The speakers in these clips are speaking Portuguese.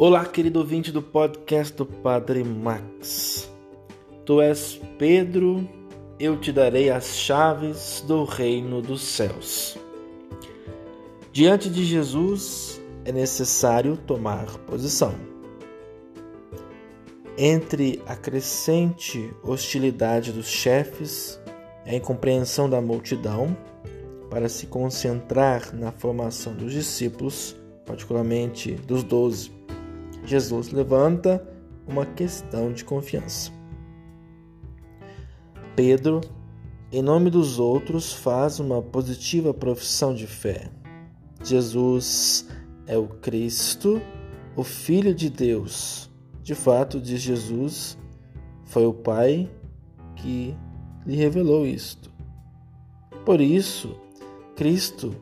Olá, querido ouvinte do podcast do Padre Max. Tu és Pedro, eu te darei as chaves do reino dos céus. Diante de Jesus é necessário tomar posição. Entre a crescente hostilidade dos chefes e a incompreensão da multidão, para se concentrar na formação dos discípulos, particularmente dos doze, Jesus levanta uma questão de confiança. Pedro, em nome dos outros, faz uma positiva profissão de fé. Jesus é o Cristo, o Filho de Deus. De fato, diz Jesus, foi o Pai que lhe revelou isto. Por isso, Cristo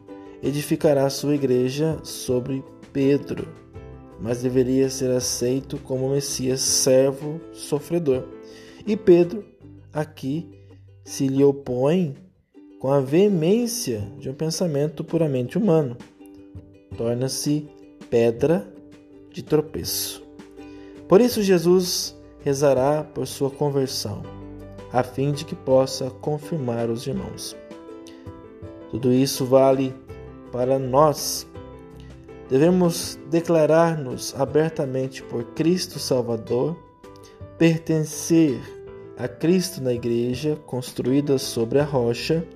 edificará sua igreja sobre Pedro mas deveria ser aceito como Messias servo sofredor. E Pedro aqui se lhe opõe com a veemência de um pensamento puramente humano. Torna-se pedra de tropeço. Por isso Jesus rezará por sua conversão, a fim de que possa confirmar os irmãos. Tudo isso vale para nós Devemos declarar-nos abertamente por Cristo Salvador, pertencer a Cristo na Igreja construída sobre a rocha,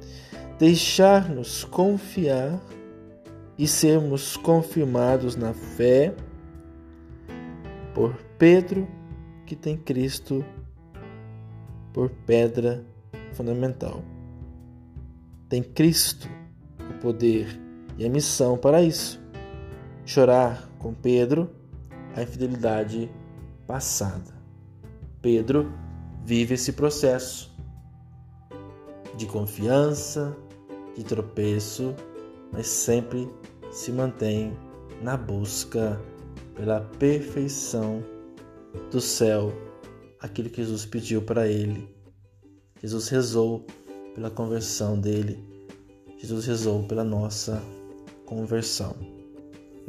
deixar-nos confiar e sermos confirmados na fé por Pedro, que tem Cristo por pedra fundamental. Tem Cristo o poder e a missão para isso chorar com Pedro a infidelidade passada. Pedro vive esse processo de confiança, de tropeço, mas sempre se mantém na busca pela perfeição do céu, aquilo que Jesus pediu para ele. Jesus rezou pela conversão dele. Jesus rezou pela nossa conversão.